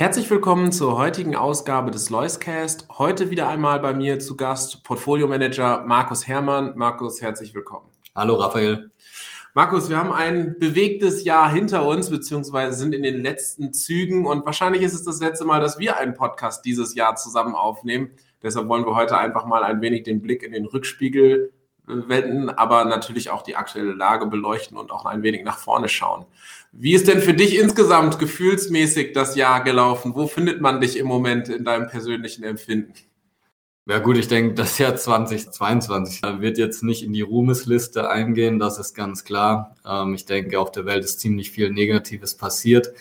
Herzlich willkommen zur heutigen Ausgabe des Loiscast. Heute wieder einmal bei mir zu Gast Portfolio Manager Markus Herrmann. Markus, herzlich willkommen. Hallo Raphael. Markus, wir haben ein bewegtes Jahr hinter uns, beziehungsweise sind in den letzten Zügen und wahrscheinlich ist es das letzte Mal, dass wir einen Podcast dieses Jahr zusammen aufnehmen. Deshalb wollen wir heute einfach mal ein wenig den Blick in den Rückspiegel wenden, aber natürlich auch die aktuelle Lage beleuchten und auch ein wenig nach vorne schauen. Wie ist denn für dich insgesamt gefühlsmäßig das Jahr gelaufen? Wo findet man dich im Moment in deinem persönlichen Empfinden? Ja gut, ich denke, das Jahr 2022 wird jetzt nicht in die Ruhmesliste eingehen, das ist ganz klar. Ähm, ich denke, auf der Welt ist ziemlich viel Negatives passiert.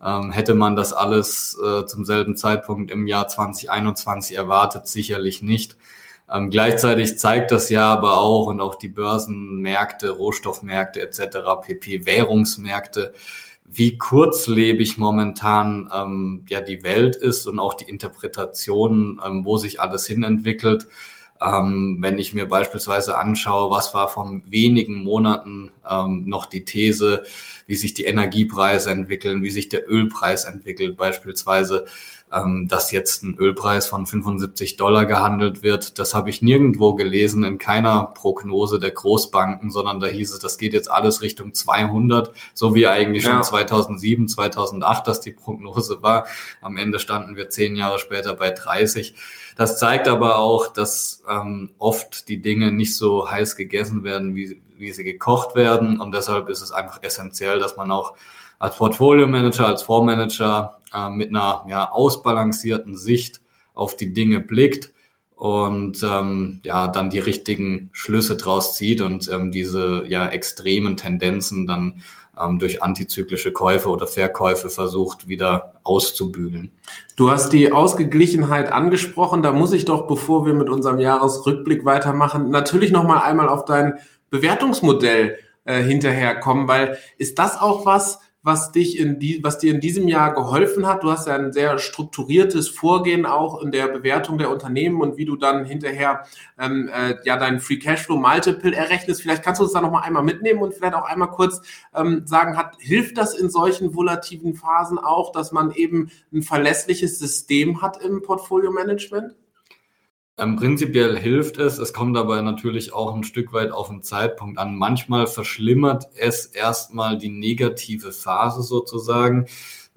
Ähm, hätte man das alles äh, zum selben Zeitpunkt im Jahr 2021 erwartet, sicherlich nicht. Ähm, gleichzeitig zeigt das ja aber auch und auch die Börsenmärkte, Rohstoffmärkte etc., pp, Währungsmärkte, wie kurzlebig momentan ähm, ja die Welt ist und auch die Interpretation, ähm, wo sich alles hin entwickelt. Ähm, wenn ich mir beispielsweise anschaue, was war vor wenigen Monaten ähm, noch die These, wie sich die Energiepreise entwickeln, wie sich der Ölpreis entwickelt beispielsweise, ähm, dass jetzt ein Ölpreis von 75 Dollar gehandelt wird. Das habe ich nirgendwo gelesen, in keiner Prognose der Großbanken, sondern da hieß es, das geht jetzt alles Richtung 200, so wie eigentlich ja. schon 2007, 2008, dass die Prognose war. Am Ende standen wir zehn Jahre später bei 30. Das zeigt aber auch, dass ähm, oft die Dinge nicht so heiß gegessen werden, wie, wie sie gekocht werden. Und deshalb ist es einfach essentiell, dass man auch als Portfolio-Manager, als Fondsmanager äh, mit einer ja, ausbalancierten Sicht auf die Dinge blickt und ähm, ja dann die richtigen Schlüsse draus zieht und ähm, diese ja extremen Tendenzen dann ähm, durch antizyklische Käufe oder Verkäufe versucht wieder auszubügeln. Du hast die Ausgeglichenheit angesprochen. Da muss ich doch, bevor wir mit unserem Jahresrückblick weitermachen, natürlich noch mal einmal auf dein Bewertungsmodell äh, hinterherkommen, weil ist das auch was, was dich in die, was dir in diesem Jahr geholfen hat. Du hast ja ein sehr strukturiertes Vorgehen auch in der Bewertung der Unternehmen und wie du dann hinterher ähm, äh, ja deinen Free Cashflow Multiple errechnest. Vielleicht kannst du uns da noch mal einmal mitnehmen und vielleicht auch einmal kurz ähm, sagen, hat hilft das in solchen volativen Phasen auch, dass man eben ein verlässliches System hat im Portfolio Management? Ähm, prinzipiell hilft es. Es kommt dabei natürlich auch ein Stück weit auf den Zeitpunkt an. Manchmal verschlimmert es erstmal die negative Phase sozusagen.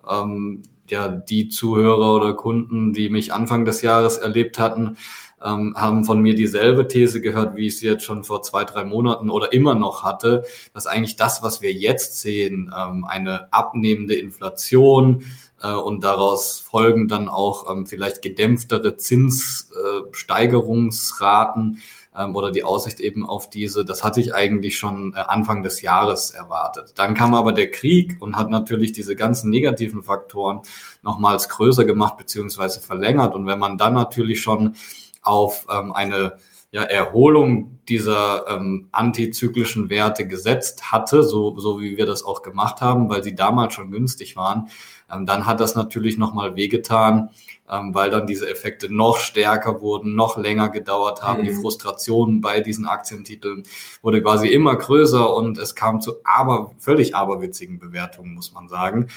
Ähm, ja, die Zuhörer oder Kunden, die mich Anfang des Jahres erlebt hatten, ähm, haben von mir dieselbe These gehört, wie ich sie jetzt schon vor zwei, drei Monaten oder immer noch hatte, dass eigentlich das, was wir jetzt sehen, ähm, eine abnehmende Inflation, äh, und daraus folgen dann auch ähm, vielleicht gedämpftere Zinssteigerungsraten äh, ähm, oder die Aussicht eben auf diese. Das hatte ich eigentlich schon äh, Anfang des Jahres erwartet. Dann kam aber der Krieg und hat natürlich diese ganzen negativen Faktoren nochmals größer gemacht beziehungsweise verlängert. Und wenn man dann natürlich schon auf ähm, eine ja, Erholung dieser ähm, antizyklischen Werte gesetzt hatte, so, so wie wir das auch gemacht haben, weil sie damals schon günstig waren, ähm, dann hat das natürlich nochmal wehgetan, ähm, weil dann diese Effekte noch stärker wurden, noch länger gedauert haben. Mhm. Die Frustration bei diesen Aktientiteln wurde quasi immer größer und es kam zu aber, völlig aberwitzigen Bewertungen, muss man sagen.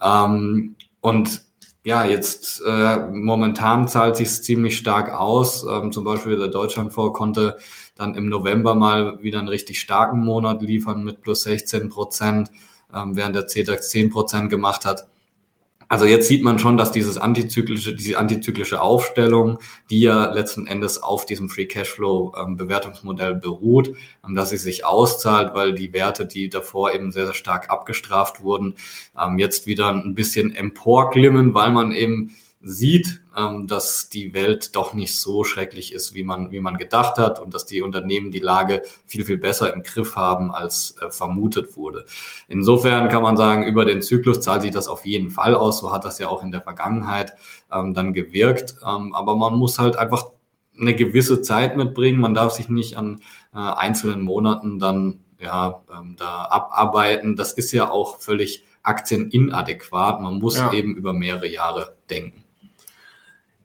Ähm, und ja, jetzt äh, momentan zahlt sich ziemlich stark aus. Ähm, zum Beispiel der Deutschlandfonds konnte dann im November mal wieder einen richtig starken Monat liefern mit plus 16 Prozent, ähm, während der CDAX 10 Prozent gemacht hat. Also jetzt sieht man schon, dass dieses antizyklische, diese antizyklische Aufstellung, die ja letzten Endes auf diesem Free Cashflow ähm, Bewertungsmodell beruht, ähm, dass sie sich auszahlt, weil die Werte, die davor eben sehr, sehr stark abgestraft wurden, ähm, jetzt wieder ein bisschen emporglimmen, weil man eben sieht, ähm, dass die Welt doch nicht so schrecklich ist, wie man, wie man gedacht hat und dass die Unternehmen die Lage viel, viel besser im Griff haben, als äh, vermutet wurde. Insofern kann man sagen, über den Zyklus zahlt sich das auf jeden Fall aus. So hat das ja auch in der Vergangenheit ähm, dann gewirkt. Ähm, aber man muss halt einfach eine gewisse Zeit mitbringen. Man darf sich nicht an äh, einzelnen Monaten dann ja, ähm, da abarbeiten. Das ist ja auch völlig aktieninadäquat. Man muss ja. eben über mehrere Jahre denken.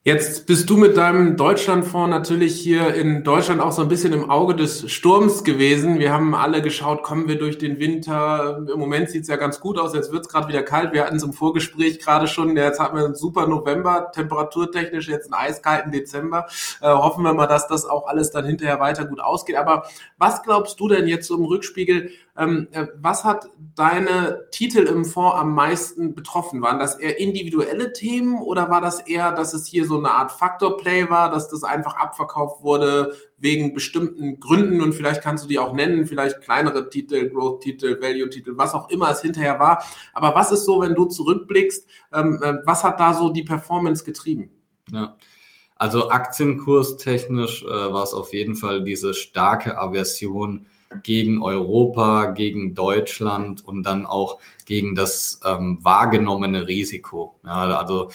Jetzt bist du mit deinem Deutschlandfonds natürlich hier in Deutschland auch so ein bisschen im Auge des Sturms gewesen. Wir haben alle geschaut, kommen wir durch den Winter. Im Moment sieht es ja ganz gut aus. Jetzt wird es gerade wieder kalt. Wir hatten es im Vorgespräch gerade schon. Jetzt hatten wir einen super November, temperaturtechnisch jetzt einen eiskalten Dezember. Äh, hoffen wir mal, dass das auch alles dann hinterher weiter gut ausgeht. Aber was glaubst du denn jetzt so im Rückspiegel? Ähm, äh, was hat deine Titel im Fonds am meisten betroffen? Waren das eher individuelle Themen oder war das eher, dass es hier so eine Art Faktor-Play war, dass das einfach abverkauft wurde wegen bestimmten Gründen und vielleicht kannst du die auch nennen, vielleicht kleinere Titel, Growth-Titel, Value-Titel, was auch immer es hinterher war. Aber was ist so, wenn du zurückblickst, ähm, äh, was hat da so die Performance getrieben? Ja. Also aktienkurstechnisch äh, war es auf jeden Fall diese starke Aversion gegen Europa, gegen Deutschland und dann auch gegen das ähm, wahrgenommene Risiko. Ja, also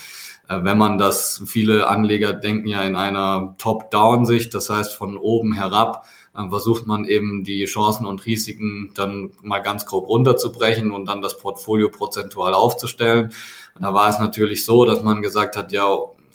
äh, wenn man das, viele Anleger denken ja in einer Top-Down-Sicht, das heißt von oben herab, äh, versucht man eben die Chancen und Risiken dann mal ganz grob runterzubrechen und dann das Portfolio prozentual aufzustellen. Und da war es natürlich so, dass man gesagt hat, ja,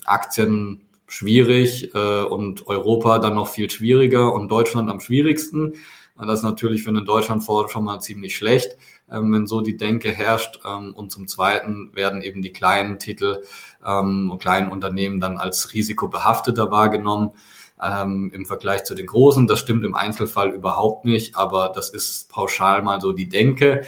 Aktien schwierig äh, und Europa dann noch viel schwieriger und Deutschland am schwierigsten. Das ist natürlich für einen Deutschlandfonds schon mal ziemlich schlecht, ähm, wenn so die Denke herrscht. Ähm, und zum Zweiten werden eben die kleinen Titel ähm, und kleinen Unternehmen dann als risikobehafteter wahrgenommen. Ähm, im Vergleich zu den großen. Das stimmt im Einzelfall überhaupt nicht, aber das ist pauschal mal so die Denke.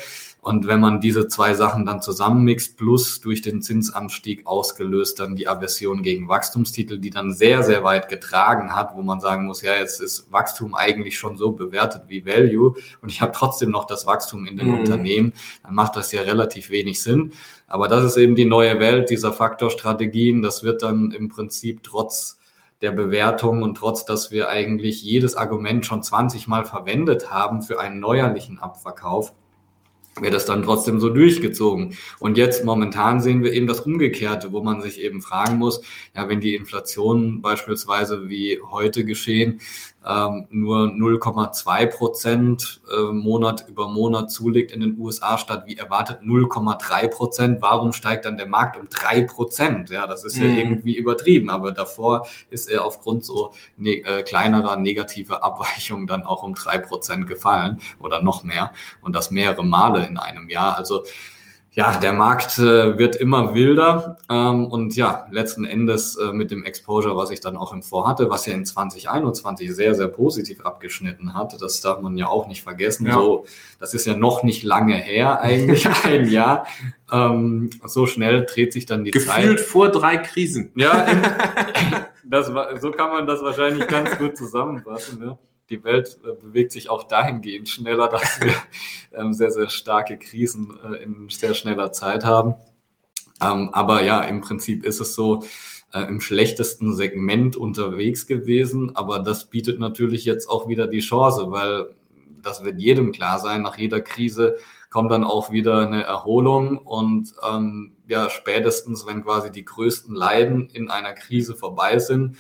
Und wenn man diese zwei Sachen dann zusammenmixt, plus durch den Zinsanstieg ausgelöst dann die Aversion gegen Wachstumstitel, die dann sehr, sehr weit getragen hat, wo man sagen muss, ja, jetzt ist Wachstum eigentlich schon so bewertet wie Value und ich habe trotzdem noch das Wachstum in den mhm. Unternehmen, dann macht das ja relativ wenig Sinn. Aber das ist eben die neue Welt dieser Faktorstrategien. Das wird dann im Prinzip trotz der Bewertung und trotz, dass wir eigentlich jedes Argument schon 20 Mal verwendet haben für einen neuerlichen Abverkauf, wird das dann trotzdem so durchgezogen. Und jetzt momentan sehen wir eben das Umgekehrte, wo man sich eben fragen muss, ja, wenn die Inflation beispielsweise wie heute geschehen, ähm, nur 0,2 Prozent äh, Monat über Monat zulegt in den USA statt wie erwartet 0,3 Prozent. Warum steigt dann der Markt um drei Prozent? Ja, das ist mhm. ja irgendwie übertrieben. Aber davor ist er aufgrund so ne äh, kleinerer negativer Abweichungen dann auch um drei Prozent gefallen oder noch mehr und das mehrere Male in einem Jahr. Also ja, der Markt äh, wird immer wilder ähm, und ja, letzten Endes äh, mit dem Exposure, was ich dann auch im Vorhatte, was ja in 2021 sehr, sehr positiv abgeschnitten hat, das darf man ja auch nicht vergessen. Ja. So, das ist ja noch nicht lange her, eigentlich ein Jahr. Ähm, so schnell dreht sich dann die Gefühlt Zeit. Gefühlt vor drei Krisen. Ja, das war, so kann man das wahrscheinlich ganz gut zusammenfassen. Ne? Die Welt äh, bewegt sich auch dahingehend schneller, dass wir ähm, sehr, sehr starke Krisen äh, in sehr schneller Zeit haben. Ähm, aber ja, im Prinzip ist es so, äh, im schlechtesten Segment unterwegs gewesen. Aber das bietet natürlich jetzt auch wieder die Chance, weil das wird jedem klar sein, nach jeder Krise kommt dann auch wieder eine Erholung und ähm, ja, spätestens, wenn quasi die größten Leiden in einer Krise vorbei sind,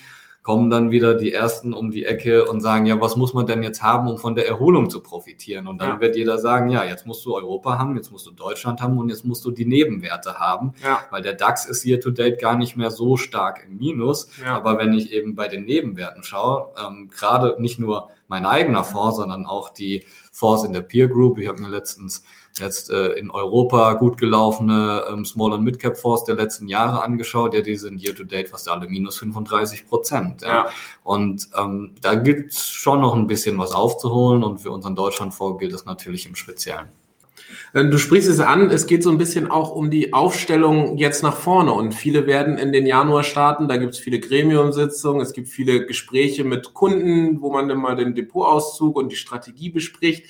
kommen dann wieder die Ersten um die Ecke und sagen, ja, was muss man denn jetzt haben, um von der Erholung zu profitieren? Und dann ja. wird jeder sagen, ja, jetzt musst du Europa haben, jetzt musst du Deutschland haben und jetzt musst du die Nebenwerte haben, ja. weil der DAX ist hier to date gar nicht mehr so stark im Minus. Ja. Aber wenn ich eben bei den Nebenwerten schaue, ähm, gerade nicht nur mein eigener Fonds, sondern auch die Fonds in der Peer Group, ich habe mir letztens jetzt äh, in Europa gut gelaufene ähm, Small- und Mid-Cap-Fonds der letzten Jahre angeschaut. Ja, die sind year-to-date fast alle minus 35 Prozent. Ja. ja. Und ähm, da gibt es schon noch ein bisschen was aufzuholen und für unseren Deutschlandfonds gilt das natürlich im Speziellen. Äh, du sprichst es an, es geht so ein bisschen auch um die Aufstellung jetzt nach vorne und viele werden in den Januar starten, da gibt es viele Gremiumsitzungen, es gibt viele Gespräche mit Kunden, wo man dann mal den Depotauszug und die Strategie bespricht.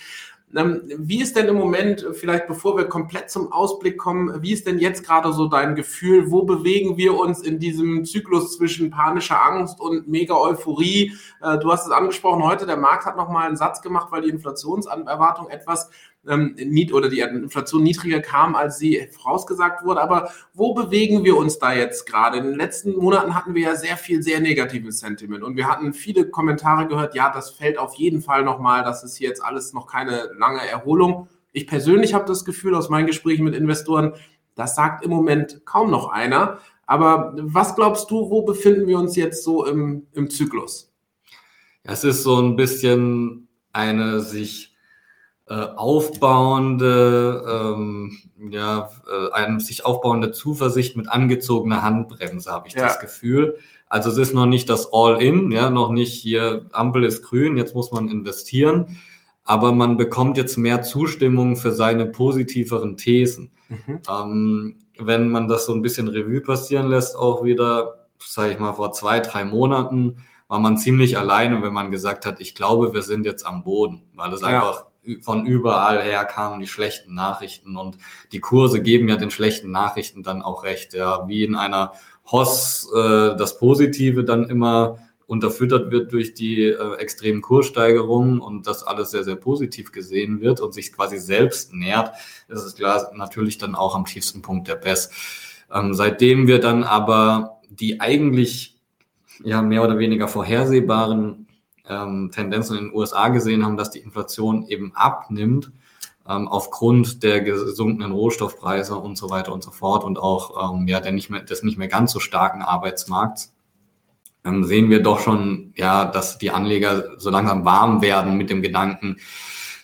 Ähm, wie ist denn im Moment, vielleicht bevor wir komplett zum Ausblick kommen, wie ist denn jetzt gerade so dein Gefühl? Wo bewegen wir uns in diesem Zyklus zwischen panischer Angst und mega Euphorie? Äh, du hast es angesprochen, heute der Markt hat nochmal einen Satz gemacht, weil die Inflationserwartung etwas ähm, oder die Inflation niedriger kam, als sie vorausgesagt wurde. Aber wo bewegen wir uns da jetzt gerade? In den letzten Monaten hatten wir ja sehr viel, sehr negatives Sentiment und wir hatten viele Kommentare gehört, ja, das fällt auf jeden Fall nochmal, das ist jetzt alles noch keine lange Erholung. Ich persönlich habe das Gefühl aus meinen Gesprächen mit Investoren, das sagt im Moment kaum noch einer. Aber was glaubst du, wo befinden wir uns jetzt so im, im Zyklus? Es ist so ein bisschen eine sich äh, aufbauende, ähm, ja, äh, eine sich aufbauende Zuversicht mit angezogener Handbremse, habe ich ja. das Gefühl. Also es ist noch nicht das All-In, ja, noch nicht hier Ampel ist grün, jetzt muss man investieren, aber man bekommt jetzt mehr Zustimmung für seine positiveren Thesen. Mhm. Ähm, wenn man das so ein bisschen Revue passieren lässt, auch wieder, sage ich mal, vor zwei, drei Monaten war man ziemlich alleine, wenn man gesagt hat, ich glaube, wir sind jetzt am Boden, weil es ja. einfach von überall her kamen die schlechten Nachrichten und die Kurse geben ja den schlechten Nachrichten dann auch recht, ja, wie in einer Hoss äh, das Positive dann immer unterfüttert wird durch die äh, extremen Kurssteigerungen und das alles sehr, sehr positiv gesehen wird und sich quasi selbst nährt, ist es klar natürlich dann auch am tiefsten Punkt der BES. Ähm, seitdem wir dann aber die eigentlich ja mehr oder weniger vorhersehbaren ähm, Tendenzen in den USA gesehen haben, dass die Inflation eben abnimmt ähm, aufgrund der gesunkenen Rohstoffpreise und so weiter und so fort und auch ähm, ja der nicht mehr des nicht mehr ganz so starken Arbeitsmarkts ähm, sehen wir doch schon ja, dass die Anleger so langsam warm werden mit dem Gedanken,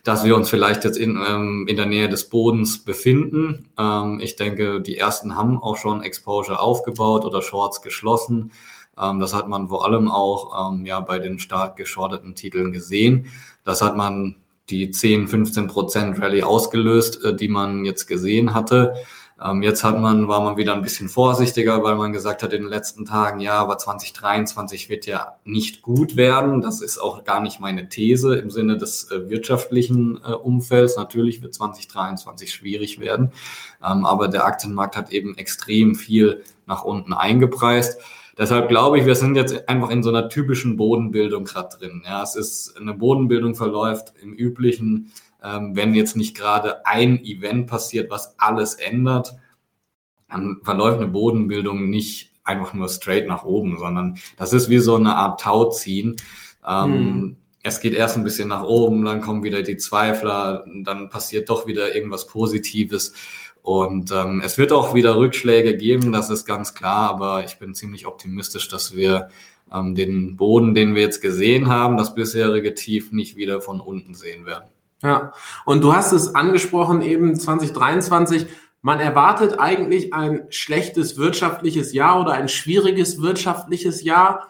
dass wir uns vielleicht jetzt in, ähm, in der Nähe des Bodens befinden. Ähm, ich denke, die ersten haben auch schon Exposure aufgebaut oder Shorts geschlossen. Ähm, das hat man vor allem auch ähm, ja bei den stark geschorteten Titeln gesehen. Das hat man die 10, 15 Prozent Rallye ausgelöst, äh, die man jetzt gesehen hatte. Ähm, jetzt hat man, war man wieder ein bisschen vorsichtiger, weil man gesagt hat in den letzten Tagen, ja, aber 2023 wird ja nicht gut werden. Das ist auch gar nicht meine These im Sinne des äh, wirtschaftlichen äh, Umfelds. Natürlich wird 2023 schwierig werden. Ähm, aber der Aktienmarkt hat eben extrem viel nach unten eingepreist. Deshalb glaube ich, wir sind jetzt einfach in so einer typischen Bodenbildung gerade drin. Ja, es ist eine Bodenbildung verläuft im üblichen, ähm, wenn jetzt nicht gerade ein Event passiert, was alles ändert, dann verläuft eine Bodenbildung nicht einfach nur straight nach oben, sondern das ist wie so eine Art Tauziehen. Ähm, hm. Es geht erst ein bisschen nach oben, dann kommen wieder die Zweifler, dann passiert doch wieder irgendwas Positives. Und ähm, es wird auch wieder Rückschläge geben, das ist ganz klar, aber ich bin ziemlich optimistisch, dass wir ähm, den Boden, den wir jetzt gesehen haben, das bisherige Tief nicht wieder von unten sehen werden. Ja, und du hast es angesprochen, eben 2023. Man erwartet eigentlich ein schlechtes wirtschaftliches Jahr oder ein schwieriges wirtschaftliches Jahr.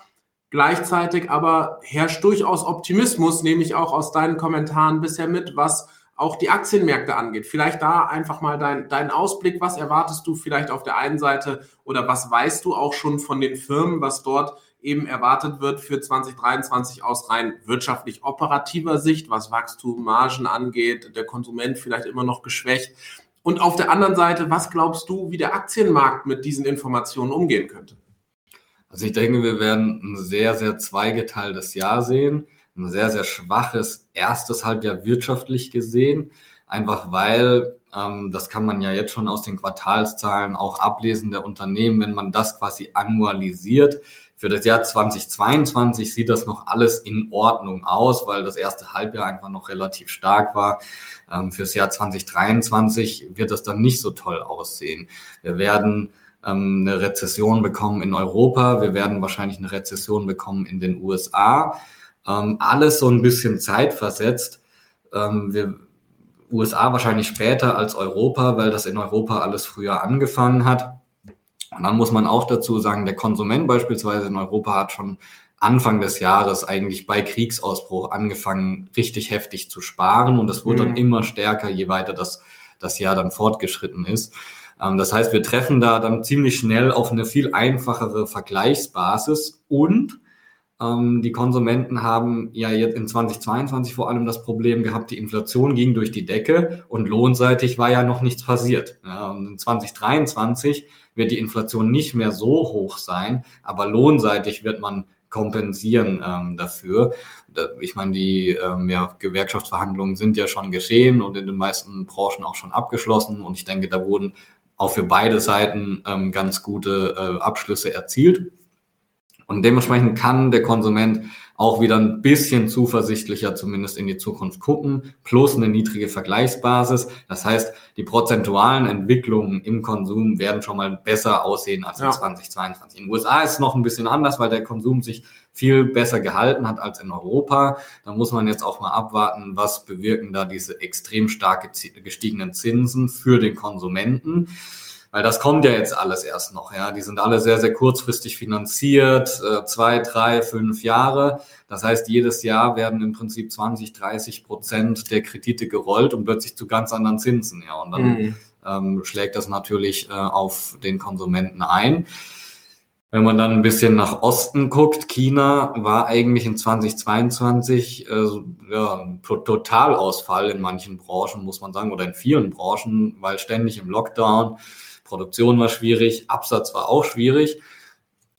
Gleichzeitig aber herrscht durchaus Optimismus, nehme ich auch aus deinen Kommentaren bisher mit, was auch die Aktienmärkte angeht. Vielleicht da einfach mal dein, dein Ausblick. Was erwartest du vielleicht auf der einen Seite oder was weißt du auch schon von den Firmen, was dort eben erwartet wird für 2023 aus rein wirtschaftlich operativer Sicht, was Wachstum, Margen angeht, der Konsument vielleicht immer noch geschwächt. Und auf der anderen Seite, was glaubst du, wie der Aktienmarkt mit diesen Informationen umgehen könnte? Also ich denke, wir werden ein sehr, sehr zweigeteiltes Jahr sehen ein sehr, sehr schwaches erstes Halbjahr wirtschaftlich gesehen, einfach weil, ähm, das kann man ja jetzt schon aus den Quartalszahlen auch ablesen der Unternehmen, wenn man das quasi annualisiert. Für das Jahr 2022 sieht das noch alles in Ordnung aus, weil das erste Halbjahr einfach noch relativ stark war. Ähm, fürs Jahr 2023 wird das dann nicht so toll aussehen. Wir werden ähm, eine Rezession bekommen in Europa. Wir werden wahrscheinlich eine Rezession bekommen in den USA. Ähm, alles so ein bisschen zeitversetzt. Ähm, wir, USA wahrscheinlich später als Europa, weil das in Europa alles früher angefangen hat. Und dann muss man auch dazu sagen, der Konsument beispielsweise in Europa hat schon Anfang des Jahres eigentlich bei Kriegsausbruch angefangen, richtig heftig zu sparen. Und das wurde mhm. dann immer stärker, je weiter das, das Jahr dann fortgeschritten ist. Ähm, das heißt, wir treffen da dann ziemlich schnell auf eine viel einfachere Vergleichsbasis und die Konsumenten haben ja jetzt in 2022 vor allem das Problem gehabt, die Inflation ging durch die Decke und lohnseitig war ja noch nichts passiert. In 2023 wird die Inflation nicht mehr so hoch sein, aber lohnseitig wird man kompensieren ähm, dafür. Ich meine, die ähm, ja, Gewerkschaftsverhandlungen sind ja schon geschehen und in den meisten Branchen auch schon abgeschlossen. Und ich denke, da wurden auch für beide Seiten ähm, ganz gute äh, Abschlüsse erzielt. Und dementsprechend kann der Konsument auch wieder ein bisschen zuversichtlicher zumindest in die Zukunft gucken, plus eine niedrige Vergleichsbasis. Das heißt, die prozentualen Entwicklungen im Konsum werden schon mal besser aussehen als in ja. 2022. In den USA ist es noch ein bisschen anders, weil der Konsum sich viel besser gehalten hat als in Europa. Da muss man jetzt auch mal abwarten, was bewirken da diese extrem stark gestiegenen Zinsen für den Konsumenten. Weil das kommt ja jetzt alles erst noch, ja. Die sind alle sehr, sehr kurzfristig finanziert, äh, zwei, drei, fünf Jahre. Das heißt, jedes Jahr werden im Prinzip 20, 30 Prozent der Kredite gerollt und plötzlich zu ganz anderen Zinsen, ja. Und dann mhm. ähm, schlägt das natürlich äh, auf den Konsumenten ein. Wenn man dann ein bisschen nach Osten guckt, China war eigentlich in 2022 äh, ja, ein Totalausfall in manchen Branchen, muss man sagen, oder in vielen Branchen, weil ständig im Lockdown Produktion war schwierig, Absatz war auch schwierig.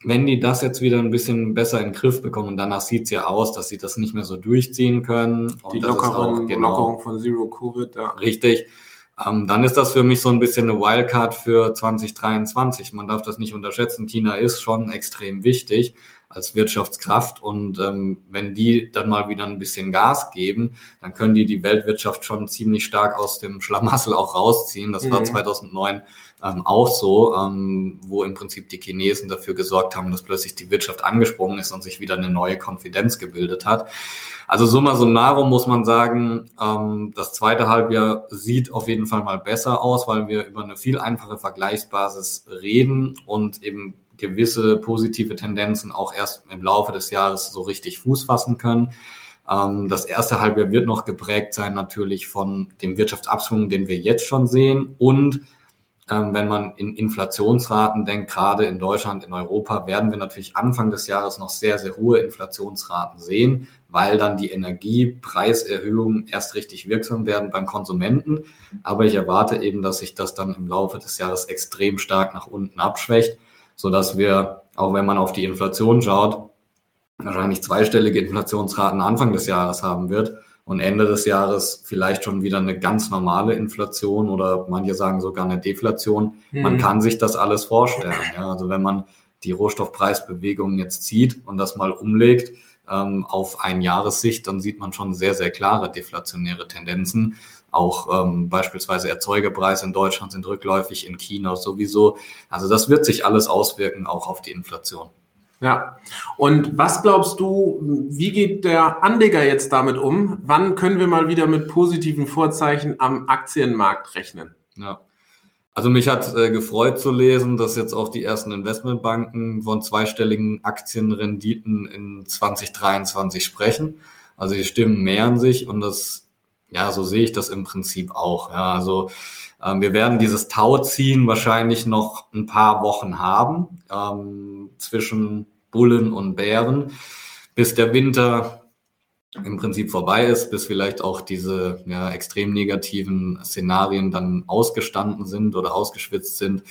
Wenn die das jetzt wieder ein bisschen besser in den Griff bekommen, und danach sieht es ja aus, dass sie das nicht mehr so durchziehen können. Die Lockerung, auch, genau, Lockerung von Zero Covid, ja. Richtig. Ähm, dann ist das für mich so ein bisschen eine Wildcard für 2023. Man darf das nicht unterschätzen. China ist schon extrem wichtig als Wirtschaftskraft. Und ähm, wenn die dann mal wieder ein bisschen Gas geben, dann können die die Weltwirtschaft schon ziemlich stark aus dem Schlamassel auch rausziehen. Das mhm. war 2009 ähm, auch so, ähm, wo im Prinzip die Chinesen dafür gesorgt haben, dass plötzlich die Wirtschaft angesprungen ist und sich wieder eine neue Konfidenz gebildet hat. Also summa summarum muss man sagen, ähm, das zweite Halbjahr sieht auf jeden Fall mal besser aus, weil wir über eine viel einfache Vergleichsbasis reden und eben gewisse positive Tendenzen auch erst im Laufe des Jahres so richtig Fuß fassen können. Ähm, das erste Halbjahr wird noch geprägt sein natürlich von dem Wirtschaftsabschwung, den wir jetzt schon sehen und wenn man in Inflationsraten denkt, gerade in Deutschland, in Europa, werden wir natürlich Anfang des Jahres noch sehr, sehr hohe Inflationsraten sehen, weil dann die Energiepreiserhöhungen erst richtig wirksam werden beim Konsumenten. Aber ich erwarte eben, dass sich das dann im Laufe des Jahres extrem stark nach unten abschwächt so dass wir, auch wenn man auf die Inflation schaut, wahrscheinlich zweistellige Inflationsraten Anfang des Jahres haben wird und Ende des Jahres vielleicht schon wieder eine ganz normale Inflation oder manche sagen sogar eine Deflation. Mhm. Man kann sich das alles vorstellen. Ja. Also wenn man die Rohstoffpreisbewegung jetzt zieht und das mal umlegt ähm, auf ein Jahressicht, dann sieht man schon sehr, sehr klare deflationäre Tendenzen. Auch ähm, beispielsweise Erzeugerpreise in Deutschland sind rückläufig, in China sowieso. Also das wird sich alles auswirken, auch auf die Inflation. Ja. Und was glaubst du, wie geht der Anleger jetzt damit um? Wann können wir mal wieder mit positiven Vorzeichen am Aktienmarkt rechnen? Ja. Also mich hat äh, gefreut zu lesen, dass jetzt auch die ersten Investmentbanken von zweistelligen Aktienrenditen in 2023 sprechen. Also die Stimmen mehren sich und das ja, so sehe ich das im Prinzip auch. Ja, also ähm, wir werden dieses Tauziehen wahrscheinlich noch ein paar Wochen haben ähm, zwischen Bullen und Bären, bis der Winter im Prinzip vorbei ist, bis vielleicht auch diese ja, extrem negativen Szenarien dann ausgestanden sind oder ausgeschwitzt sind.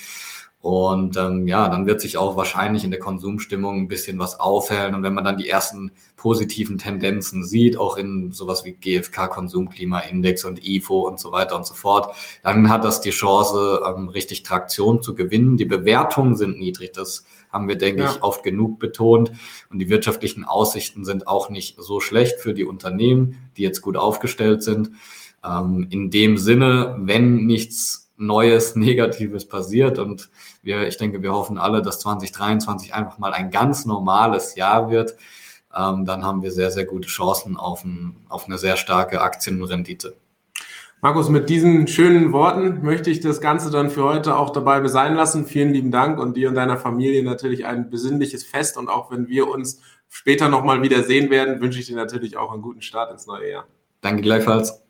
Und ähm, ja, dann wird sich auch wahrscheinlich in der Konsumstimmung ein bisschen was aufhellen. Und wenn man dann die ersten positiven Tendenzen sieht, auch in sowas wie GfK Konsumklimaindex und IFO und so weiter und so fort, dann hat das die Chance, ähm, richtig Traktion zu gewinnen. Die Bewertungen sind niedrig. Das haben wir, denke ja. ich, oft genug betont. Und die wirtschaftlichen Aussichten sind auch nicht so schlecht für die Unternehmen, die jetzt gut aufgestellt sind. Ähm, in dem Sinne, wenn nichts Neues, Negatives passiert. Und wir, ich denke, wir hoffen alle, dass 2023 einfach mal ein ganz normales Jahr wird. Ähm, dann haben wir sehr, sehr gute Chancen auf, ein, auf eine sehr starke Aktienrendite. Markus, mit diesen schönen Worten möchte ich das Ganze dann für heute auch dabei sein lassen. Vielen lieben Dank und dir und deiner Familie natürlich ein besinnliches Fest. Und auch wenn wir uns später nochmal wieder sehen werden, wünsche ich dir natürlich auch einen guten Start ins neue Jahr. Danke gleichfalls.